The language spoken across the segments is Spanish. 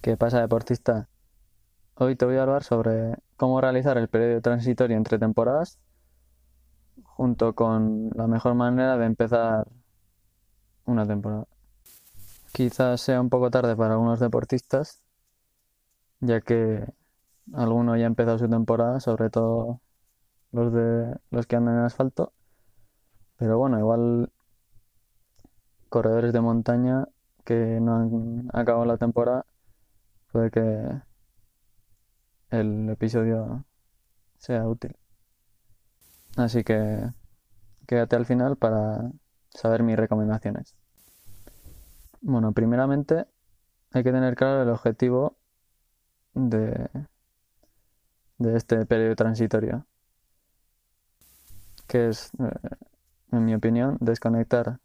¿Qué pasa, deportista? Hoy te voy a hablar sobre cómo realizar el periodo transitorio entre temporadas junto con la mejor manera de empezar una temporada. Quizás sea un poco tarde para algunos deportistas, ya que alguno ya ha empezado su temporada, sobre todo los de los que andan en asfalto. Pero bueno, igual corredores de montaña que no han acabado la temporada, puede que el episodio sea útil. Así que quédate al final para saber mis recomendaciones. Bueno, primeramente hay que tener claro el objetivo de, de este periodo transitorio, que es, eh, en mi opinión, desconectar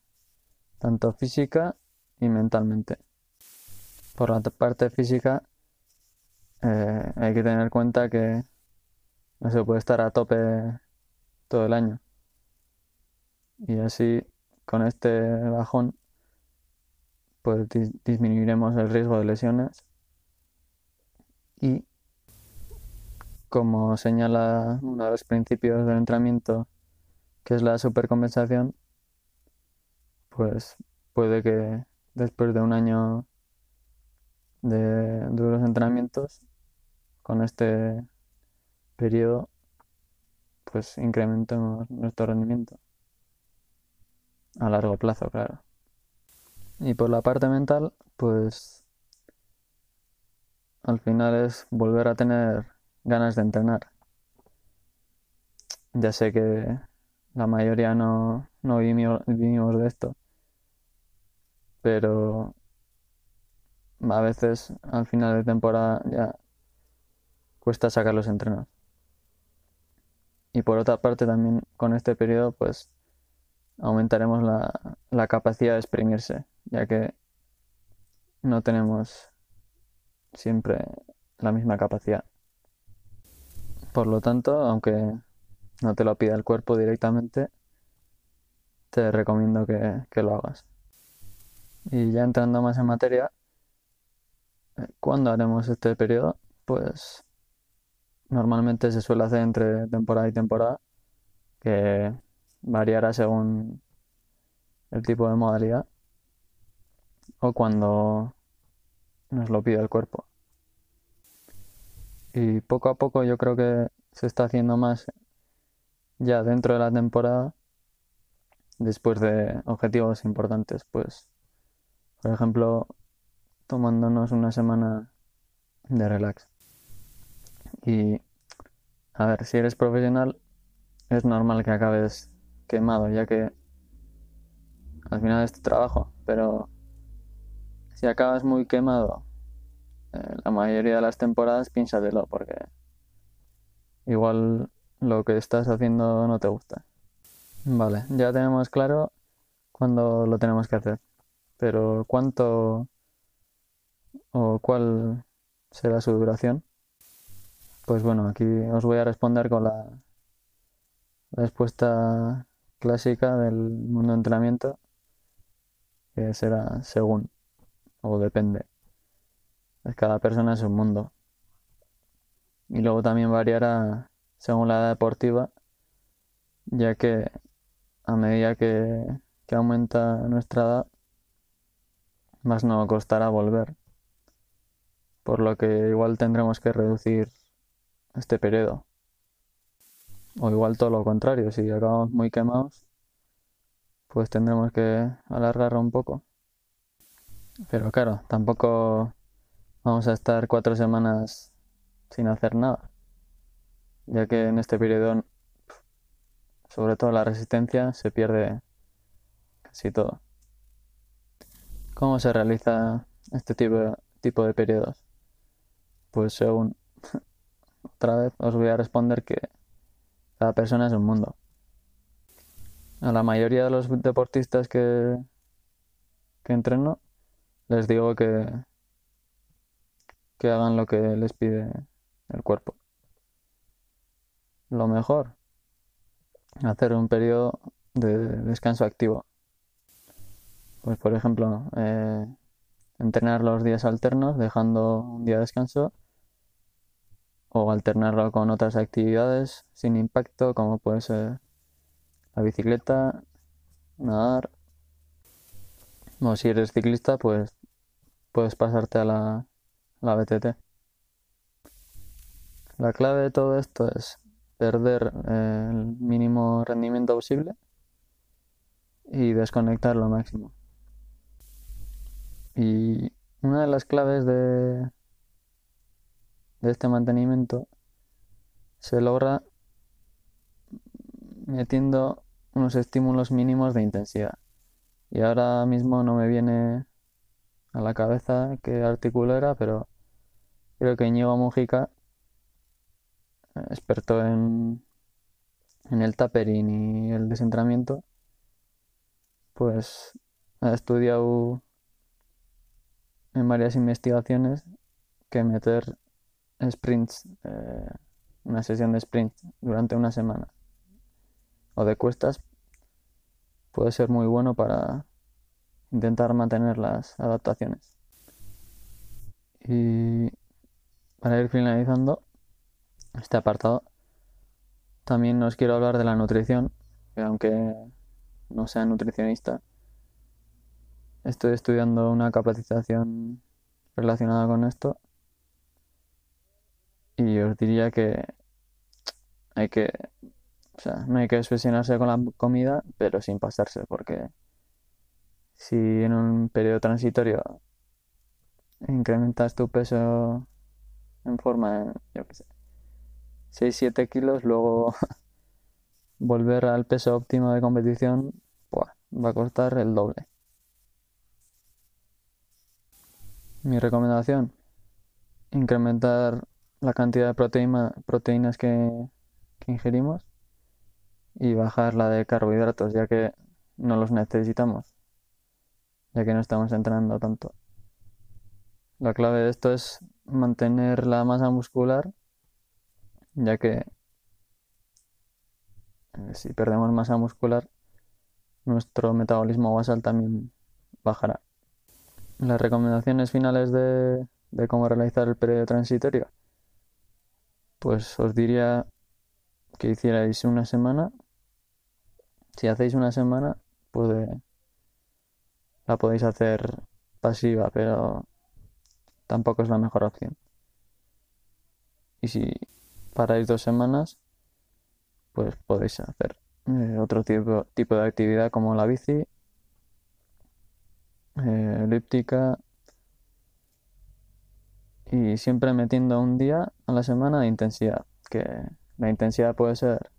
tanto física y mentalmente. Por la parte física, eh, hay que tener en cuenta que no se puede estar a tope todo el año. Y así, con este bajón, pues disminuiremos el riesgo de lesiones. Y como señala uno de los principios del entrenamiento, que es la supercompensación, pues puede que después de un año de duros entrenamientos, con este periodo, pues incrementemos nuestro rendimiento. A largo plazo, claro. Y por la parte mental, pues al final es volver a tener ganas de entrenar. Ya sé que la mayoría no, no vivimos, de esto, pero a veces al final de temporada ya cuesta sacar los entrenos. Y por otra parte también con este periodo pues aumentaremos la, la capacidad de exprimirse, ya que no tenemos siempre la misma capacidad. Por lo tanto, aunque no te lo pida el cuerpo directamente, te recomiendo que, lo hagas. Y ya entrando más en materia, ¿cuándo haremos este periodo? Pues normalmente se suele hacer entre temporada y temporada, que variará según el tipo de modalidad o cuando nos lo pide el cuerpo. Y poco a poco yo creo que se está haciendo más ya dentro de la temporada después de objetivos importantes, pues por ejemplo tomándonos una semana de relax. Y a ver, si eres profesional es normal que acabes quemado, ya que al final es tu trabajo, pero si acabas muy quemado eh, la mayoría de las temporadas, piénsatelo, porque igual lo que estás haciendo no te gusta. Vale, ya tenemos claro cuándo lo tenemos que hacer, pero ¿cuánto o cuál será su duración? Pues bueno, aquí os voy a responder con la respuesta clásica del mundo de entrenamiento, que será según o depende. Cada persona es un mundo. Y luego también variará según la edad deportiva, ya que a medida que, que aumenta nuestra edad, más nos costará volver. Por lo que igual tendremos que reducir este periodo. O igual todo lo contrario, si acabamos muy quemados, pues tendremos que alargarlo un poco. Pero claro, tampoco vamos a estar cuatro semanas sin hacer nada, ya que en este periodo, sobre todo la resistencia, se pierde casi todo. ¿Cómo se realiza este tipo, tipo de periodos? Pues según, otra vez os voy a responder que cada persona es un mundo. A la mayoría de los deportistas que, que entreno les digo que, que hagan lo que les pide el cuerpo. Lo mejor, hacer un periodo de descanso activo. Pues por ejemplo, eh, entrenar los días alternos, dejando un día de descanso, o alternarlo con otras actividades sin impacto, como puede ser la bicicleta, nadar. O si eres ciclista, pues puedes pasarte a la, la BTT. La clave de todo esto es perder eh, el mínimo rendimiento posible y desconectar lo máximo. Y una de las claves de, de este mantenimiento se logra metiendo unos estímulos mínimos de intensidad. Y ahora mismo no me viene a la cabeza qué artículo era, pero creo que Íñigo Mujica, experto en, en el tapering y el descentramiento, pues ha estudiado en varias investigaciones que meter sprints, eh, una sesión de sprint durante una semana o de cuestas puede ser muy bueno para intentar mantener las adaptaciones. Y para ir finalizando este apartado, también os quiero hablar de la nutrición, que aunque no sea nutricionista, estoy estudiando una capacitación relacionada con esto y os diría que hay que, o sea, no hay que obsesionarse con la comida, pero sin pasarse, porque si en un periodo transitorio incrementas tu peso en forma, yo qué sé, 6-7 kilos, luego volver al peso óptimo de competición va a costar el doble. Mi recomendación, incrementar la cantidad de proteína, proteínas que, que ingerimos y bajar la de carbohidratos, ya que no los necesitamos, ya que no estamos entrenando tanto. La clave de esto es mantener la masa muscular, ya que eh, si perdemos masa muscular, nuestro metabolismo basal también bajará. Las recomendaciones finales de, de cómo realizar el periodo transitorio pues os diría que hicierais una semana. Si hacéis una semana, puede, la podéis hacer pasiva, pero tampoco es la mejor opción. Y si paráis dos semanas, pues podéis hacer eh, otro tipo, tipo de actividad como la bici, eh, elíptica, y siempre metiendo un día a la semana de intensidad, que la intensidad puede ser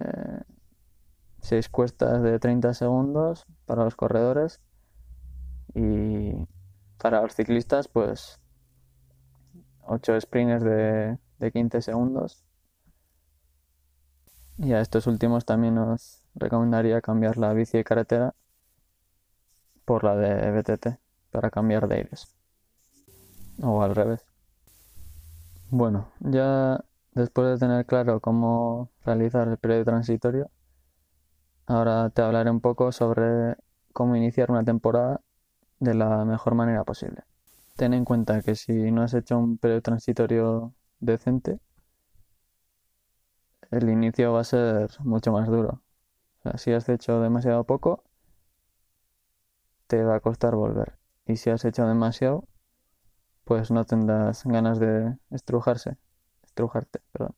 eh, 6 cuestas de 30 segundos para los corredores y para los ciclistas pues 8 sprints de, de 15 segundos. Y a estos últimos también os recomendaría cambiar la bici de carretera por la de BTT para cambiar de aires o al revés. Bueno, ya después de tener claro cómo realizar el periodo transitorio, ahora te hablaré un poco sobre cómo iniciar una temporada de la mejor manera posible. Ten en cuenta que si no has hecho un periodo transitorio decente, el inicio va a ser mucho más duro. si has hecho demasiado poco, te va a costar volver. Y si has hecho demasiado, pues no tendrás ganas de estrujarse, estrujarte, perdón.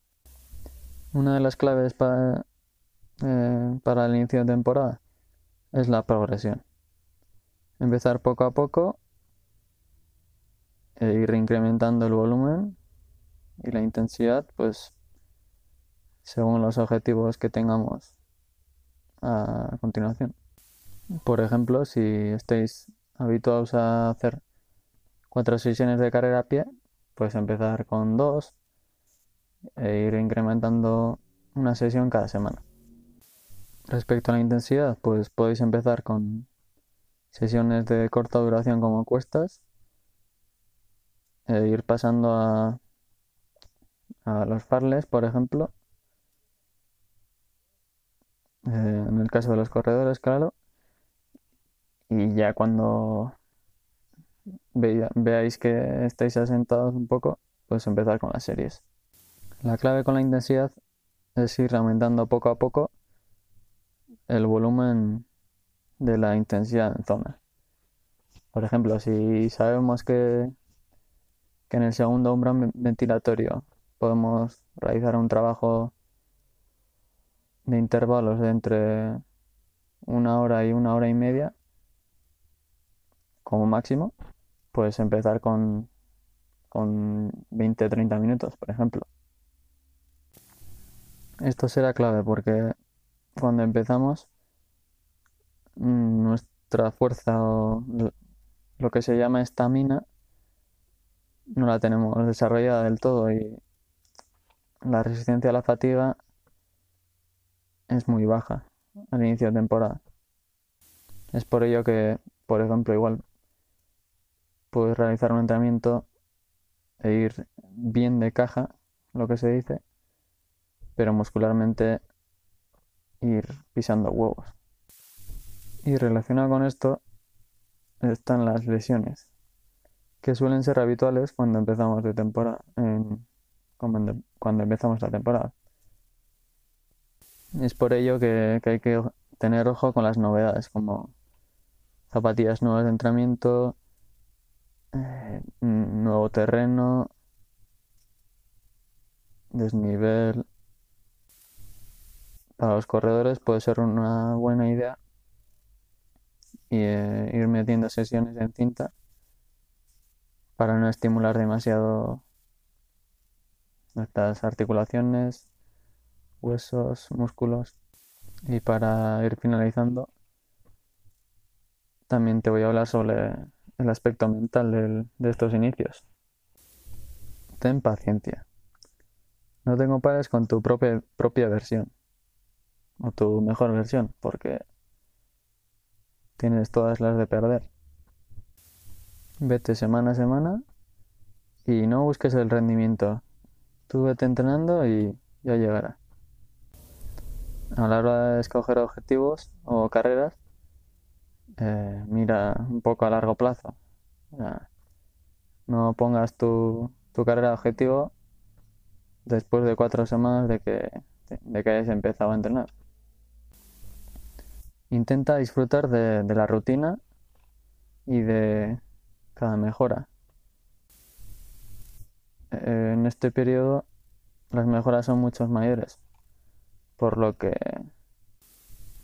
Una de las claves para, eh, para el inicio de temporada es la progresión. Empezar poco a poco e ir incrementando el volumen y la intensidad, pues según los objetivos que tengamos a continuación. Por ejemplo, si estáis habituados a hacer cuatro sesiones de carrera a pie, pues empezar con dos e ir incrementando una sesión cada semana. Respecto a la intensidad, pues podéis empezar con sesiones de corta duración como cuestas e ir pasando a, a los farles, por ejemplo. Eh, en el caso de los corredores, claro. Y ya cuando veáis que estáis asentados un poco, pues empezar con las series. La clave con la intensidad es ir aumentando poco a poco el volumen de la intensidad en zona. Por ejemplo, si sabemos que, que en el segundo umbral ventilatorio podemos realizar un trabajo de intervalos entre una hora y una hora y media como máximo, puedes empezar con, con 20-30 minutos, por ejemplo. Esto será clave porque cuando empezamos nuestra fuerza o lo que se llama estamina no la tenemos desarrollada del todo y la resistencia a la fatiga es muy baja al inicio de temporada. Es por ello que, por ejemplo, igual puedes realizar un entrenamiento e ir bien de caja, lo que se dice, pero muscularmente ir pisando huevos. Y relacionado con esto están las lesiones, que suelen ser habituales cuando empezamos de temporada, cuando empezamos la temporada. Es por ello que, hay que tener ojo con las novedades, como zapatillas nuevas de entrenamiento, eh, nuevo terreno, desnivel. Para los corredores puede ser una buena idea y, eh, ir metiendo sesiones en cinta para no estimular demasiado nuestras articulaciones, huesos, músculos. Y para ir finalizando, también te voy a hablar sobre el aspecto mental de estos inicios. Ten paciencia. No te compares con tu propia, propia versión o tu mejor versión, porque tienes todas las de perder. Vete semana a semana y no busques el rendimiento. Tú vete entrenando y ya llegará a la hora de escoger objetivos o carreras, eh, mira un poco a largo plazo. no pongas tu, carrera de objetivo después de cuatro semanas de que, de que hayas empezado a entrenar. Intenta disfrutar de, de la rutina y de cada mejora. Eh, en este periodo las mejoras son mucho mayores por lo que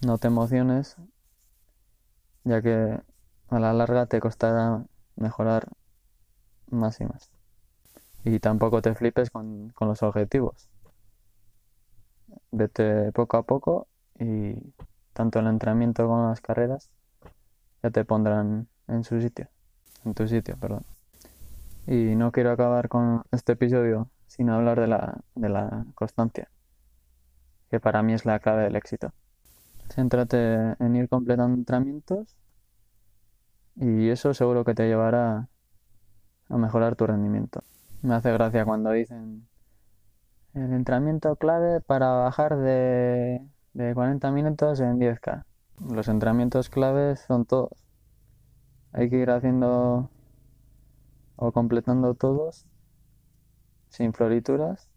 no te emociones, ya que a la larga te costará mejorar más y más. Y tampoco te flipes con, los objetivos. Vete poco a poco y tanto el entrenamiento como las carreras ya te pondrán en su sitio, en tu sitio, perdón. Y no quiero acabar con este episodio sin hablar de la, de la constancia que para mí es la clave del éxito. Céntrate en ir completando entrenamientos y eso seguro que te llevará a mejorar tu rendimiento. Me hace gracia cuando dicen el entrenamiento clave para bajar de, de 40 minutos en 10K. Los entrenamientos claves son todos. Hay que ir haciendo o completando todos sin florituras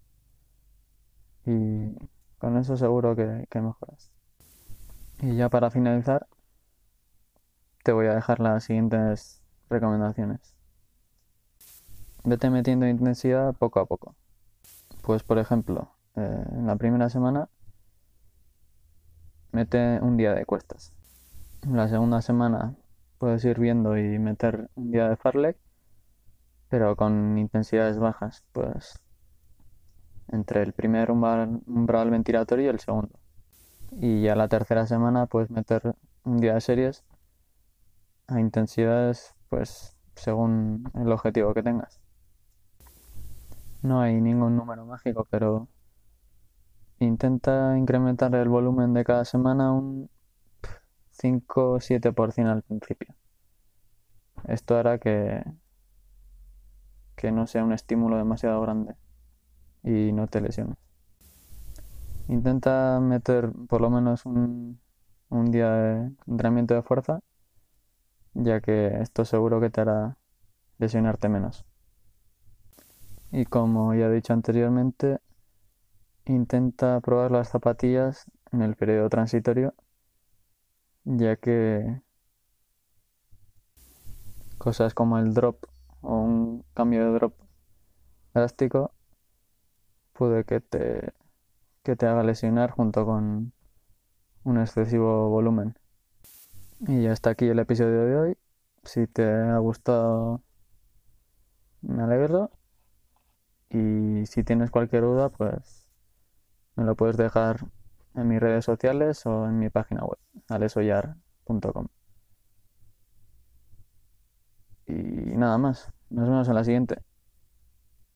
y con eso seguro que, mejoras. Y ya para finalizar, te voy a dejar las siguientes recomendaciones. Vete metiendo intensidad poco a poco. Pues por ejemplo, eh, en la primera semana mete un día de cuestas. En la segunda semana puedes ir viendo y meter un día de farlek, pero con intensidades bajas, pues entre el primer umbral, ventilatorio y el segundo. Y ya la tercera semana puedes meter un día de series a intensidades pues según el objetivo que tengas. No hay ningún número mágico, pero intenta incrementar el volumen de cada semana un 5 o 7% al principio. Esto hará que, que no sea un estímulo demasiado grande y no te lesiones. Intenta meter por lo menos un, día de entrenamiento de fuerza, ya que esto seguro que te hará lesionarte menos. Y como ya he dicho anteriormente, intenta probar las zapatillas en el periodo transitorio, ya que cosas como el drop o un cambio de drop drástico puede que te, que te haga lesionar junto con un excesivo volumen. Y ya está aquí el episodio de hoy. Si te ha gustado, me alegro. Y si tienes cualquier duda, pues me lo puedes dejar en mis redes sociales o en mi página web, alesoyar.com. Y nada más. Nos vemos en la siguiente.